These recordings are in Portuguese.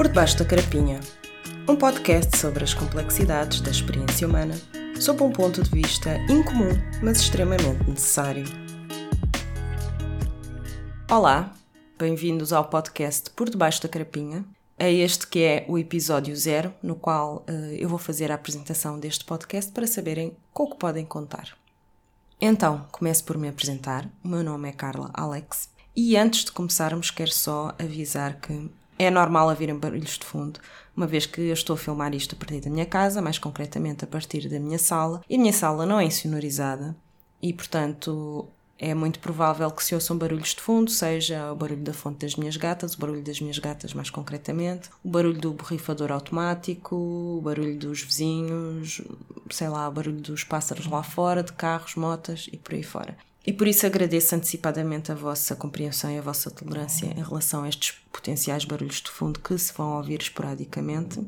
Por Debaixo da Carapinha, um podcast sobre as complexidades da experiência humana, sob um ponto de vista incomum, mas extremamente necessário. Olá, bem-vindos ao podcast Por Debaixo da Carapinha. É este que é o episódio zero, no qual uh, eu vou fazer a apresentação deste podcast para saberem com o que podem contar. Então, começo por me apresentar. O meu nome é Carla Alex e antes de começarmos, quero só avisar que é normal haverem barulhos de fundo, uma vez que eu estou a filmar isto a partir da minha casa, mais concretamente a partir da minha sala, e a minha sala não é insonorizada e, portanto, é muito provável que se ouçam barulhos de fundo, seja o barulho da fonte das minhas gatas, o barulho das minhas gatas mais concretamente, o barulho do borrifador automático, o barulho dos vizinhos, sei lá, o barulho dos pássaros lá fora, de carros, motas e por aí fora. E por isso agradeço antecipadamente a vossa compreensão e a vossa tolerância em relação a estes potenciais barulhos de fundo que se vão ouvir esporadicamente.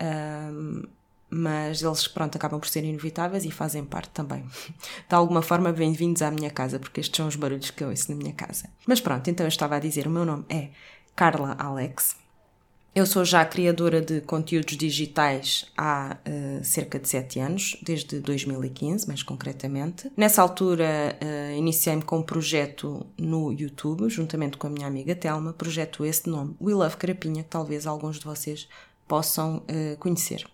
Um, mas eles, pronto, acabam por ser inevitáveis e fazem parte também. De alguma forma, bem-vindos à minha casa, porque estes são os barulhos que eu ouço na minha casa. Mas pronto, então eu estava a dizer, o meu nome é Carla Alex, eu sou já criadora de conteúdos digitais há uh, cerca de 7 anos, desde 2015, mais concretamente. Nessa altura, uh, iniciei-me com um projeto no YouTube, juntamente com a minha amiga Telma, projeto esse de nome We Love Carapinha, que talvez alguns de vocês possam uh, conhecer.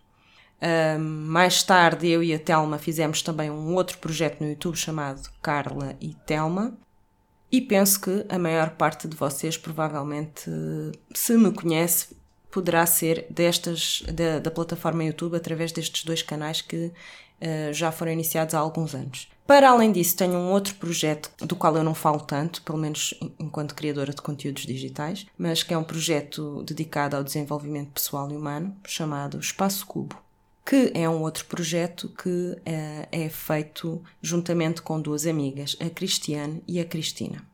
mais tarde, eu e a Telma fizemos também um outro projeto no YouTube chamado Carla e Telma, e penso que a maior parte de vocês provavelmente, se me conhece, poderá ser destas da, da plataforma YouTube através destes dois canais que uh, já foram iniciados há alguns anos. Para além disso, tenho um outro projeto do qual eu não falo tanto, pelo menos enquanto criadora de conteúdos digitais, mas que é um projeto dedicado ao desenvolvimento pessoal e humano, chamado Espaço Cubo, que é um outro projeto que uh, é feito juntamente com duas amigas, a Cristiane e a Cristina.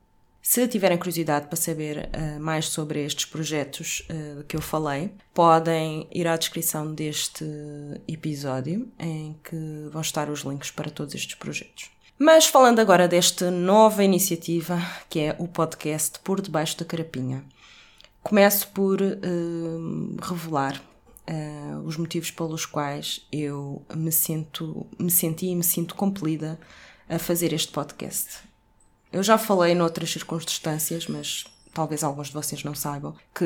Se tiverem curiosidade para saber uh, mais sobre estes projetos uh, que eu falei, podem ir à descrição deste episódio, em que vão estar os links para todos estes projetos. Mas falando agora desta nova iniciativa, que é o podcast Por Debaixo da Carapinha, começo por uh, revelar os motivos pelos quais eu me sinto, me senti e me sinto compelida a fazer este podcast. Eu já falei noutras circunstâncias, mas talvez alguns de vocês não saibam, que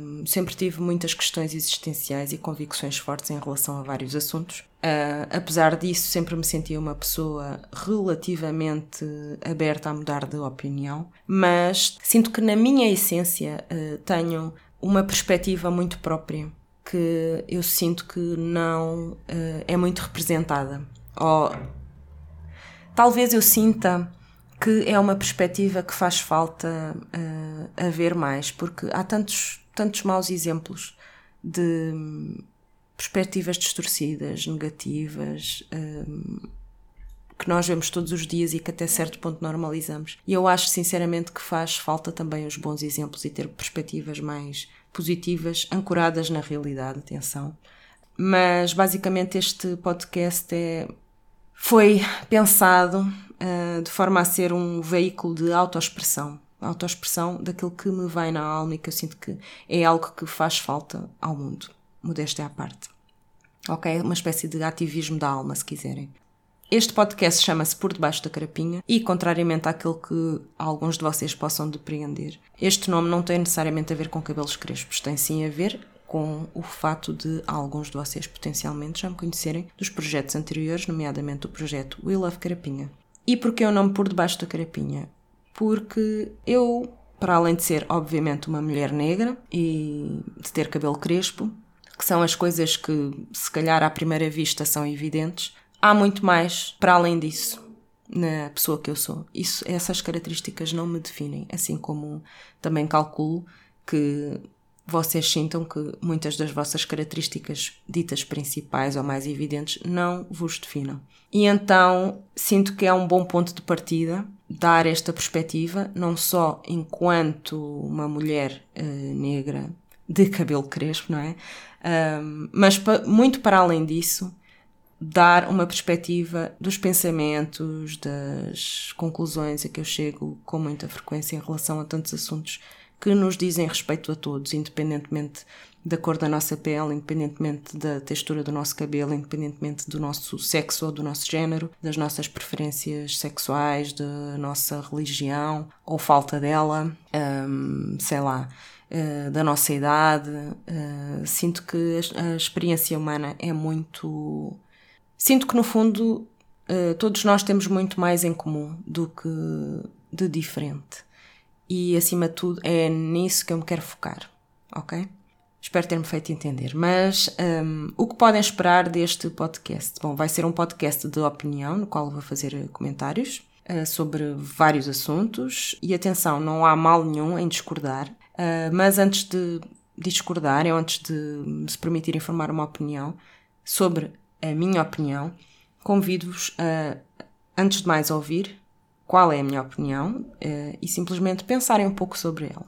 um, sempre tive muitas questões existenciais e convicções fortes em relação a vários assuntos. Uh, apesar disso, sempre me sentia uma pessoa relativamente aberta a mudar de opinião, mas sinto que na minha essência uh, tenho uma perspectiva muito própria que eu sinto que não uh, é muito representada. Ou talvez eu sinta que é uma perspectiva que faz falta uh, a ver mais, porque há tantos, tantos maus exemplos de perspectivas distorcidas, negativas, um, eh, que nós vemos todos os dias e que até certo ponto normalizamos. E eu acho sinceramente que faz falta também os bons exemplos e ter perspectivas mais positivas, ancoradas na realidade, atenção. Mas basicamente este podcast é foi pensado uh, de forma a ser um veículo de autoexpressão. Autoexpressão daquilo que me vai na alma e que eu sinto que é algo que faz falta ao mundo. Modéstia à parte. Ok? Uma espécie de ativismo da alma, se quiserem. Este podcast chama-se Por Debaixo da Carapinha e, contrariamente àquilo que alguns de vocês possam depreender, este nome não tem necessariamente a ver com cabelos crespos, tem sim a ver com o fato de alguns de vocês potencialmente já me conhecerem dos projetos anteriores, nomeadamente o projeto We Love Carapinha. E porquê o nome por debaixo da carapinha? Porque eu, para além de ser, obviamente, uma mulher negra e de ter cabelo crespo, que são as coisas que, se calhar, à primeira vista são evidentes, há muito mais para além disso na pessoa que eu sou. Isso, essas características não me definem, assim como também calculo que vocês sintam que muitas das vossas características ditas principais ou mais evidentes não vos definam. E então sinto que é um bom ponto de partida dar esta perspectiva, não só enquanto uma mulher uh, negra de cabelo crespo, não é? Mas pa muito para além disso, dar uma perspectiva dos pensamentos, das conclusões a que eu chego com muita frequência em relação a tantos assuntos que nos dizem respeito a todos, independentemente da cor da nossa pele, independentemente da textura do nosso cabelo, independentemente do nosso sexo ou do nosso género, das nossas preferências sexuais, da nossa religião ou falta dela, um, sei lá, uh, da nossa idade. Uh, sinto que a, experiência humana é muito. Sinto que no fundo uh, todos nós temos muito mais em comum do que de diferente. E acima de tudo é nisso que eu me quero focar, ok? Espero ter-me feito entender. Mas um, o que podem esperar deste podcast? Bom, vai ser um podcast de opinião, no qual vou fazer comentários uh, sobre vários assuntos. E atenção, não há mal nenhum em discordar. Uh, mas antes de discordar, ou antes de se permitir informar uma opinião sobre a minha opinião, convido-vos a, antes de mais, ouvir qual é a minha opinião uh, e simplesmente pensarem um pouco sobre ela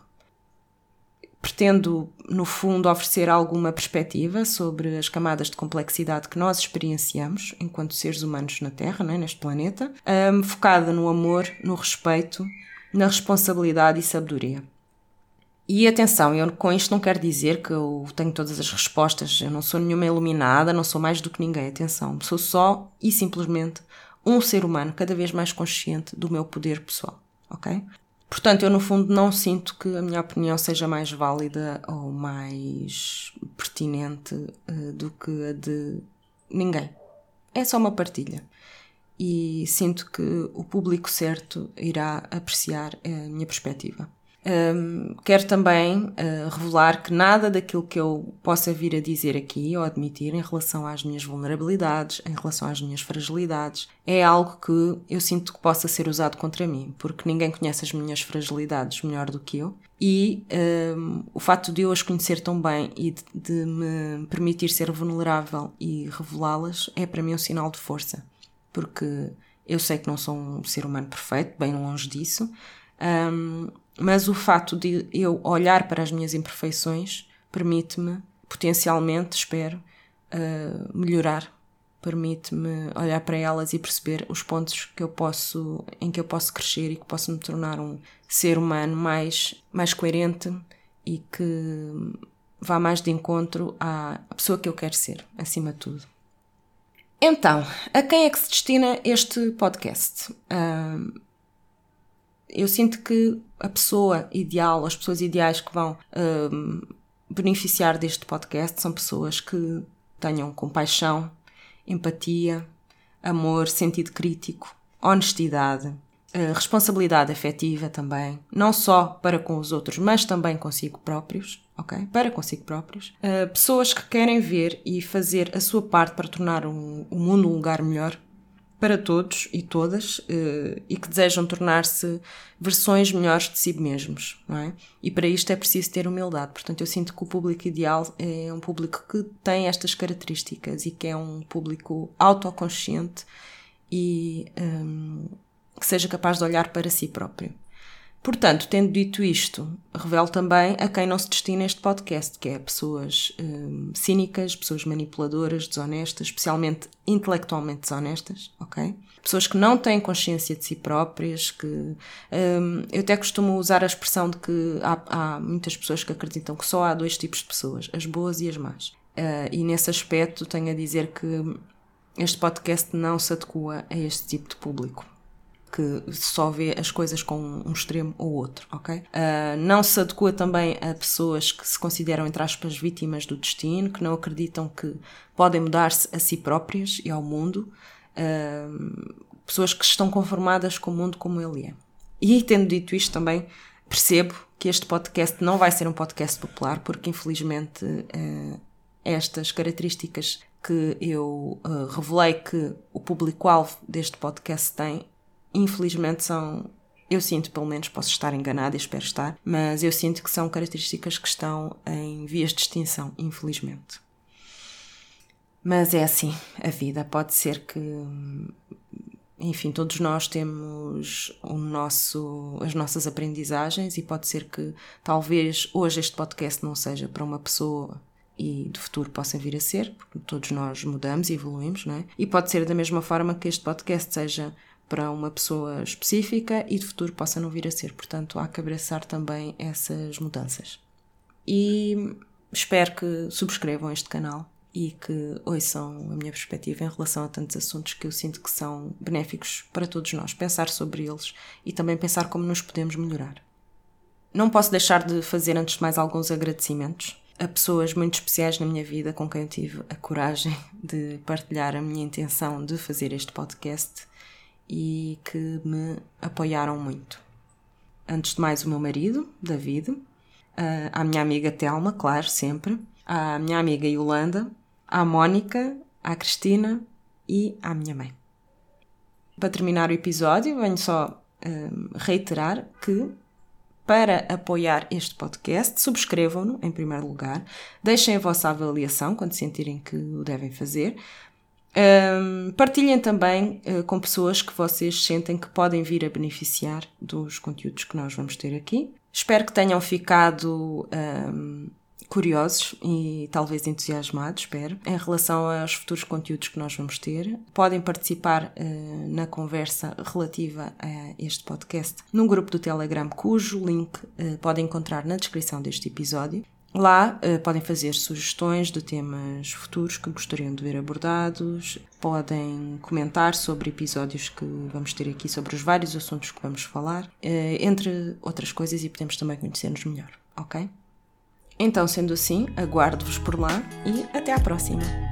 pretendo, no fundo, oferecer alguma perspectiva sobre as camadas de complexidade que nós experienciamos enquanto seres humanos na Terra, né, neste planeta, um, focada no amor, no respeito, na responsabilidade e sabedoria. E atenção, eu com isto não quero dizer que eu tenho todas as respostas, eu não sou nenhuma iluminada, não sou mais do que ninguém, atenção, sou só e simplesmente um ser humano cada vez mais consciente do meu poder pessoal, ok? Portanto, eu no fundo não sinto que a minha opinião seja mais válida ou mais pertinente uh, do que a de ninguém. É só uma partilha. E sinto que o público certo irá apreciar a minha perspectiva. Um, quero também uh, revelar que nada daquilo que eu possa vir a dizer aqui ou admitir em relação às minhas vulnerabilidades, em relação às minhas fragilidades, é algo que eu sinto que possa ser usado contra mim, porque ninguém conhece as minhas fragilidades melhor do que eu. E um, o facto de eu as conhecer tão bem e de, de me permitir ser vulnerável e revelá-las é para mim um sinal de força, porque eu sei que não sou um ser humano perfeito, bem longe disso. Um, mas o fato de eu olhar para as minhas imperfeições permite-me, potencialmente, espero, uh, melhorar. Permite-me olhar para elas e perceber os pontos que eu posso, em que eu posso crescer e que posso me tornar um ser humano mais, mais coerente e que vá mais de encontro à pessoa que eu quero ser, acima de tudo. Então, a quem é que se destina este podcast? Uh, eu sinto que a pessoa ideal, as pessoas ideais que vão um, beneficiar deste podcast são pessoas que tenham compaixão, empatia, amor, sentido crítico, honestidade, uh, responsabilidade afetiva também, não só para com os outros, mas também consigo próprios, ok? Para consigo próprios. Uh, pessoas que querem ver e fazer a sua parte para tornar um, o mundo um lugar melhor para todos e todas uh, e que desejam tornar-se versões melhores de si mesmos, não é? E para isto é preciso ter humildade. Portanto, eu sinto que o público ideal é um público que tem estas características e que é um público autoconsciente e um, que seja capaz de olhar para si próprio. Portanto, tendo dito isto, revelo também a quem não se destina este podcast, que é pessoas hum, cínicas, pessoas manipuladoras, desonestas, especialmente intelectualmente desonestas, ok? Pessoas que não têm consciência de si próprias, que hum, eu até costumo usar a expressão de que há, há, muitas pessoas que acreditam que só há dois tipos de pessoas, as boas e as más. Uh, e nesse aspecto tenho a dizer que este podcast não se adequa a este tipo de público que só vê as coisas com um extremo ou outro, ok? Uh, não se adequa também a pessoas que se consideram, entre aspas, vítimas do destino, que não acreditam que podem mudar-se a si próprias e ao mundo, uh, pessoas que estão conformadas com o mundo como ele é. E tendo dito isto também, percebo que este podcast não vai ser um podcast popular, porque infelizmente uh, estas características que eu uh, revelei que o público-alvo deste podcast tem infelizmente são eu sinto, pelo menos posso estar enganada e espero estar, mas eu sinto que são características que estão em vias de extinção, infelizmente. Mas é assim, a vida pode ser que, enfim, todos nós temos o nosso, as nossas aprendizagens e pode ser que talvez hoje este podcast não seja para uma pessoa e do futuro possa vir a ser, porque todos nós mudamos e evoluímos, não é? E pode ser da mesma forma que este podcast seja para uma pessoa específica e de futuro possa não vir a ser. Portanto, há que abraçar também essas mudanças. E Espero que subscrevam este canal e que ouçam a minha perspectiva em relação a tantos assuntos que eu sinto que são benéficos para todos nós. Pensar sobre eles e também pensar como nos podemos melhorar. Não posso deixar de fazer, antes de mais, alguns agradecimentos a pessoas muito especiais na minha vida com quem eu tive a coragem de partilhar a minha intenção de fazer este podcast e que me apoiaram muito. Antes de mais, o meu marido, David, a minha amiga Telma, claro, sempre, a minha amiga Yolanda, a Mónica, a Cristina e a minha mãe. Para terminar o episódio, venho só um, reiterar que para apoiar este podcast, subscrevam-no em primeiro lugar, deixem a vossa avaliação quando sentirem que o devem fazer. Um, partilhem também uh, com pessoas que vocês sentem que podem vir a beneficiar dos conteúdos que nós vamos ter aqui. Espero que tenham ficado um, curiosos e talvez entusiasmados, espero, em relação aos futuros conteúdos que nós vamos ter. Podem participar uh, na conversa relativa a este podcast num grupo do Telegram, cujo link uh, podem encontrar na descrição deste episódio. Lá uh, podem fazer sugestões de temas futuros que gostariam de ver abordados, podem comentar sobre episódios que vamos ter aqui, sobre os vários assuntos que vamos falar, uh, entre outras coisas, e podemos também conhecer-nos melhor, ok? Então, sendo assim, aguardo-vos por lá e até à próxima!